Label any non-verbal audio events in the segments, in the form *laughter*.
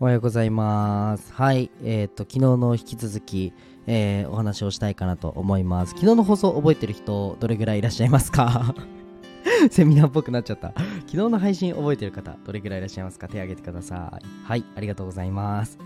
おはようございます。はい。えっ、と、昨日の引き続き、えーお話をしたいかなと思います。昨日の放送覚えてる人、どれぐらいいらっしゃいますか？*laughs* セミナーっぽくなっちゃった。昨日の配信覚えてる方、どれぐらいいらっしゃいますか？手挙げてください。はい。ありがとうございます。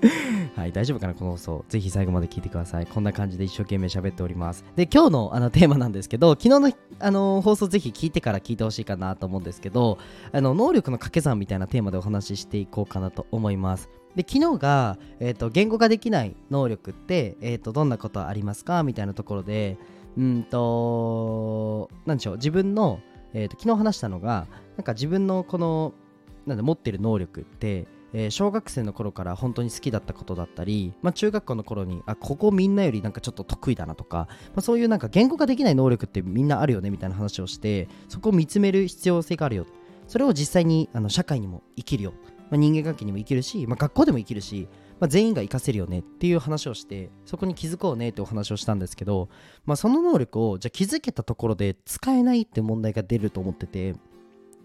*laughs* はい、大丈夫かなこの放送。ぜひ最後まで聞いてください。こんな感じで一生懸命喋っております。で、今日のあの *laughs* テーマなんですけど、昨日のあの放送ぜひ聞いてから聞いてほしいかなと思うんですけど、あの能力の掛け算みたいなテーマでお話ししていこうかなと思います。で昨日が、えーと言語化できない能力って、えー、とどんなことありますか？みたいなところでうんとなんでしょう自分の、えーと昨日話したのがなんか自分のこのなんだ持ってる能力って、えー小学生の頃から本当に好きだったことだったり、まあ、中学校の頃にあここみんなよりなんかちょっと得意だなとか、まあ、そういうなんか言語化できない能力ってみんなあるよねみたいな話をしてそこを見つめる必要性があるよ。それを実際にあの社会にも生きるよ、まあ、人間関係にも生きるし、まあ、学校でも生きるし、まあ、全員が活かせるよねっていう話をしてそこに気づこうねってお話をしたんですけど、まあ、その能力をじゃあ気づけたところで使えないって問題が出ると思ってて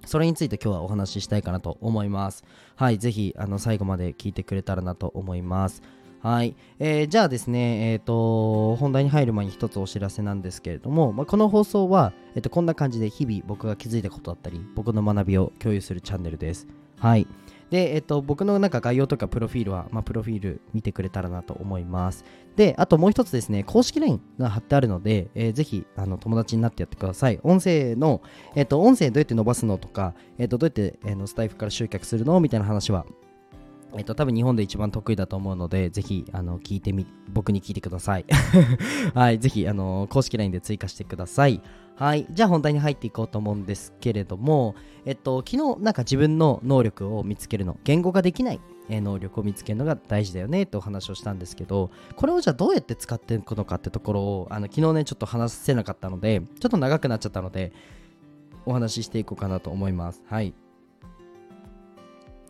それについて今日はお話ししたいかなと思います。はいぜひあの最後まで聞いてくれたらなと思います。はい、えーじゃあですね、えー、と本題に入る前に一つお知らせなんですけれども、まあ、この放送は、えー、とこんな感じで日々僕が気づいたことだったり僕の学びを共有するチャンネルです。はい。で、えっと、僕のなんか概要とかプロフィールは、まあ、プロフィール見てくれたらなと思います。で、あともう一つですね、公式 LINE が貼ってあるので、えーぜひあの友達になってやってください。音声の、えっと、音声どうやって伸ばすのとか、えっと、どうやって、えーのスタイフから集客するのみたいな話は、えっと、多分日本で一番得意だと思うので、ぜひ、あの、聞いてみ、僕に聞いてください。*laughs* はい、ぜひ、あの、公式 LINE で追加してください。はい、じゃあ本題に入っていこうと思うんですけれども、えっと、昨日なんか自分の能力を見つけるの、言語ができない、能力を見つけるのが大事だよねってお話をしたんですけど、これをじゃあどうやって使っていくのかってところを、あの昨日ね、ちょっと話せなかったので、ちょっと長くなっちゃったので、お話ししていこうかなと思います。はい。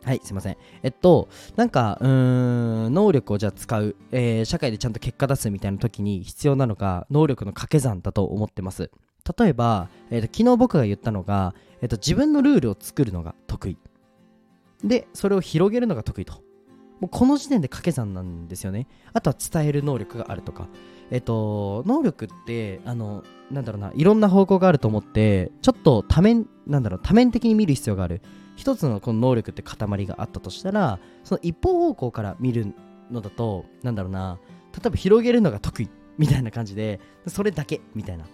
はい、すいません。えっと、なんか、うーん、能力をじゃあ使う、えー社会でちゃんと結果出すみたいな時に必要なのが、能力の掛け算だと思ってます。例えば、えーと昨日僕が言ったのが、えーと自分のルールを作るのが得意。で、それを広げるのが得意と。もうこの時点で掛け算なんですよね。あとは伝える能力があるとか。えっ、と、能力って、あの、なんだろうな、いろんな方向があると思って、ちょっと多面、なんだろう、多面的に見る必要がある。一つのこの能力って塊があったとしたら、その一方方向から見るのだと、なんだろうな、例えば広げるのが得意みたいな感じで、それだけみたいな。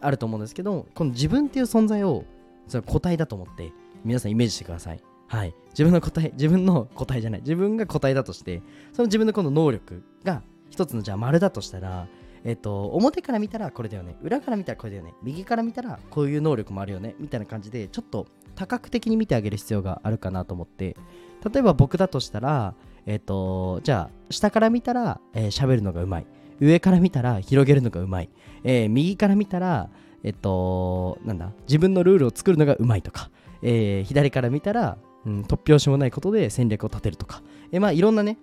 あると思うんですけどこの自分っていう存在をその個体だと思って皆さんイメージしてください。はい。自分の個体自分の個体じゃない。自分が個体だとしてその自分のこの能力が一つのじゃあ丸だとしたらえっと表から見たらこれだよね。裏から見たらこれだよね。右から見たらこういう能力もあるよね。みたいな感じでちょっと多角的に見てあげる必要があるかなと思って。例えば僕だとしたらえっとじゃあ下から見たら喋、えー喋るのがうまい。上から見たら広げるのがうまいえー右から見たら、えっと、なんだ、自分のルールを作るのがうまいとか、えー左から見たら、うん、突拍子もないことで戦略を立てるとか、えーまあいろんなね、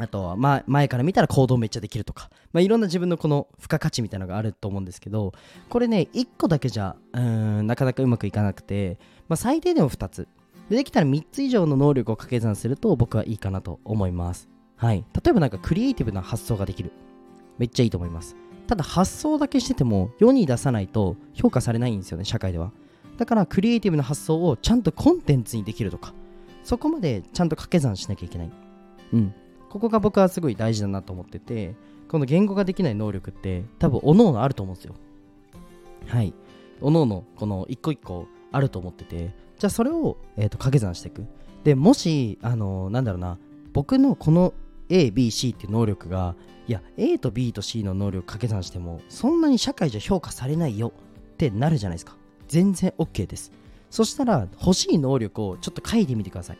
あとは、ま、前から見たら行動めっちゃできるとか、まあ、いろんな自分のこの付加価値みたいなのがあると思うんですけど、これね、1個だけじゃ、うん、なかなかうまくいかなくて、まあ、最低でも2つ。でできたら3つ以上の能力を掛け算すると僕はいいかなと思います。はい。例えばなんかクリエイティブな発想ができる。めっちゃいいと思います。ただ発想だけしてても世に出さないと評価されないんですよね、社会では。だからクリエイティブな発想をちゃんとコンテンツにできるとか、そこまでちゃんと掛け算しなきゃいけない。うん。ここが僕はすごい大事だなと思ってて、この言語ができない能力って多分各々あると思うんですよ。はい。各々この一個一個あると思ってて、じゃあそれを、えーと掛け算していく。で、もし、あのなんだろうな、僕のこの A、B、C っていう能力がいや A と B と C の能力掛け算してもそんなに社会じゃ評価されないよってなるじゃないですか。全然 OK です。そしたら欲しい能力をちょっと書いてみてください。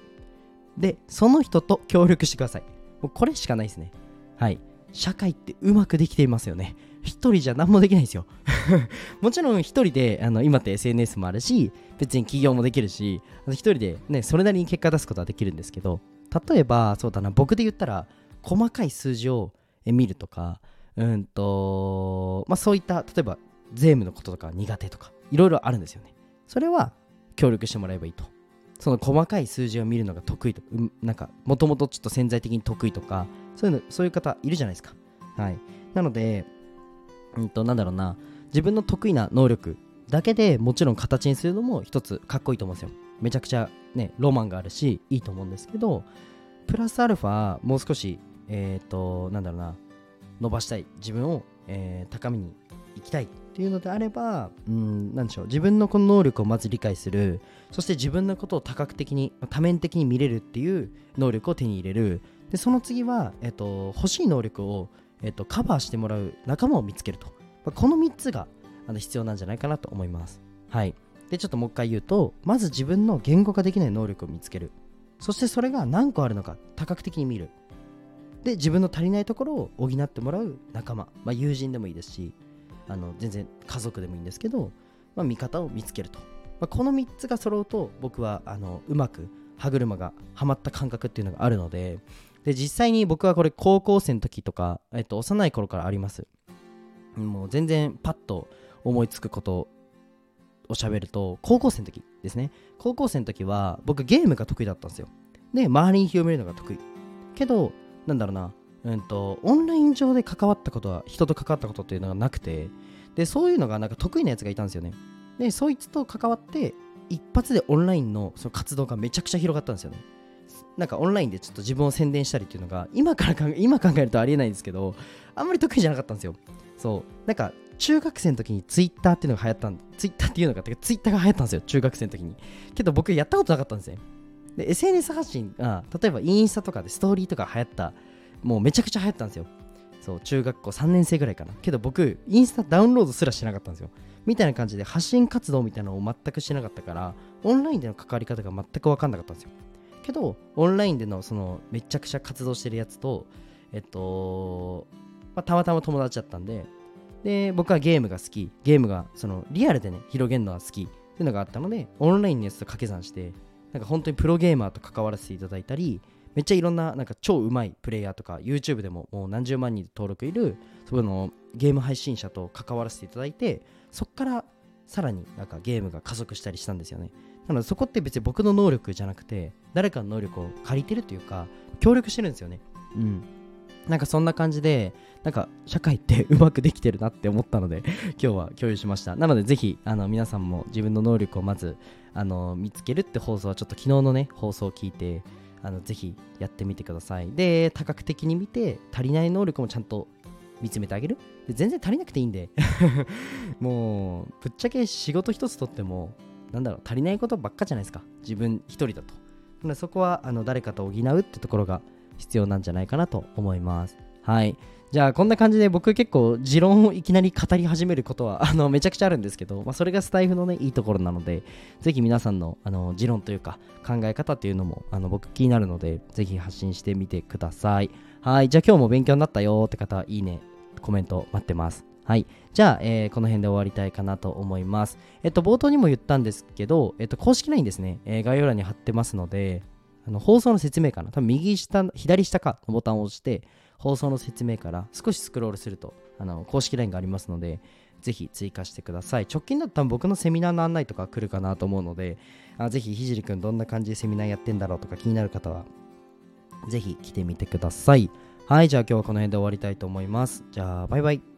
でその人と協力してください。もうこれしかないですね。はい。社会ってうまくできていますよね。一人じゃ何もできないんですよ。*laughs* もちろん一人であの今って SNS もあるし別に起業もできるし一人でねそれなりに結果出すことはできるんですけど例えばそうだな僕で言ったら細かい数字を見るとかうんとまあそういった例えば税務のこととか苦手とかいろいろあるんですよね。それは協力してもらえばいいと。その細かい数字を見るのが得意とうんなんかもともとちょっと潜在的に得意とかそういうのそういう方いるじゃないですか。はい。なのでうんとなんだろうな。自分の得意な能力だけでもちろん形にするのも一つかっこいいと思うんですよ。めちゃくちゃねロマンがあるしいいと思うんですけどプラスアルファもう少しえっ、ー、となんだろうな。伸ばしたい。自分を、えー、高みに行きたいっていうのであればうん何でしょう。自分のこの能力をまず理解する。そして自分のことを多角的に多面的に見れるっていう能力を手に入れる。でその次は、えっと、欲しい能力を、えっと、カバーしてもらう仲間を見つけると、まあ、この3つがあの必要なんじゃないかなと思います。はい。でちょっともう一回言うとまず自分の言語化できない能力を見つける。そしてそれが何個あるのか多角的に見る。で自分の足りないところを補ってもらう仲間、まあ、友人でもいいですしあの全然家族でもいいんですけど、まあ、味方を見つけると、まあ、この3つが揃うと僕はあのうまく歯車がはまった感覚っていうのがあるのでで実際に僕はこれ高校生の時とか、えっと、幼い頃からありますもう全然パッと思いつくことを喋ると高校生の時ですね高校生の時は僕ゲームが得意だったんですよで周りに広めるのが得意けどなんだろうなうんと、オンライン上で関わったことは、人と関わったことっていうのがなくて、で、そういうのがなんか得意なやつがいたんですよね。で、そいつと関わって、一発でオンラインのその活動がめちゃくちゃ広がったんですよね。なんかオンラインでちょっと自分を宣伝したりっていうのが、今から考え、*laughs* 今考えるとありえないんですけど、あんまり得意じゃなかったんですよ。そう。なんか、中学生の時にツイッターっていうのが流行ったんツイッターっていうのが、ツイッターが流行ったんですよ、中学生の時に。けど僕やったことなかったんですね。で、SNS 発信が、例えばインスタとかでストーリーとか流行ったもうめちゃくちゃ流行ったんですよ。そう、中学校3年生ぐらいかな。けど僕、インスタダウンロードすらしてなかったんですよ。みたいな感じで発信活動みたいなのを全くしてなかったから、オンラインでの関わり方が全く分かんなかったんですよ。けど、オンラインでのそのめちゃくちゃ活動してるやつと、えっと、まあ、たまたま友達だったんで、で、僕はゲームが好き、ゲームがそのリアルでね、広げるのが好きっていうのがあったので、オンラインのやつと掛け算して、なんか本当にプロゲーマーと関わらせていただいたり、めっちゃいろんななんか超うまいプレイヤーとか YouTube でももう何十万人登録いるそのゲーム配信者と関わらせていただいてそっからさらになんかゲームが加速したりしたんですよね。なのでそこって別に僕の能力じゃなくて誰かの能力を借りてるというか協力してるんですよね。うん。なんかそんな感じでなんか社会ってうまくできてるなって思ったので *laughs* 今日は共有しました。なのでぜひあの皆さんも自分の能力をまずあの見つけるって放送はちょっと昨日のね放送を聞いてあのぜひやってみてください。で多角的に見て足りない能力もちゃんと見つめてあげる。で全然足りなくていいんで。*laughs* もうぶっちゃけ仕事一つとってもなんだろう足りないことばっかじゃないですか。自分一人だと。そこはあの誰かと補うってところが必要なんじゃないかなと思います。はい。じゃあこんな感じで僕結構持論をいきなり語り始めることはあのめちゃくちゃあるんですけど、まあ、それがスタイフのねいいところなのでぜひ皆さんのあの持論というか考え方っていうのもあの僕気になるのでぜひ発信してみてください。はい。じゃあ今日も勉強になったよって方はいいねコメント待ってます。はい。じゃあ、えー、この辺で終わりたいかなと思います。えっと、冒頭にも言ったんですけど、えっと、公式 LINE ですね、えー、概要欄に貼ってますので、あの放送の説明かな多分右下、左下かのボタンを押して、放送の説明から少しスクロールするとあの公式 LINE がありますのでぜひ追加してください。直近だったら僕のセミナーの案内とか来るかなと思うのであぜひひじりくんどんな感じでセミナーやってんだろうとか気になる方はぜひ来てみてください。はいじゃあ今日はこの辺で終わりたいと思います。じゃあバイバイ。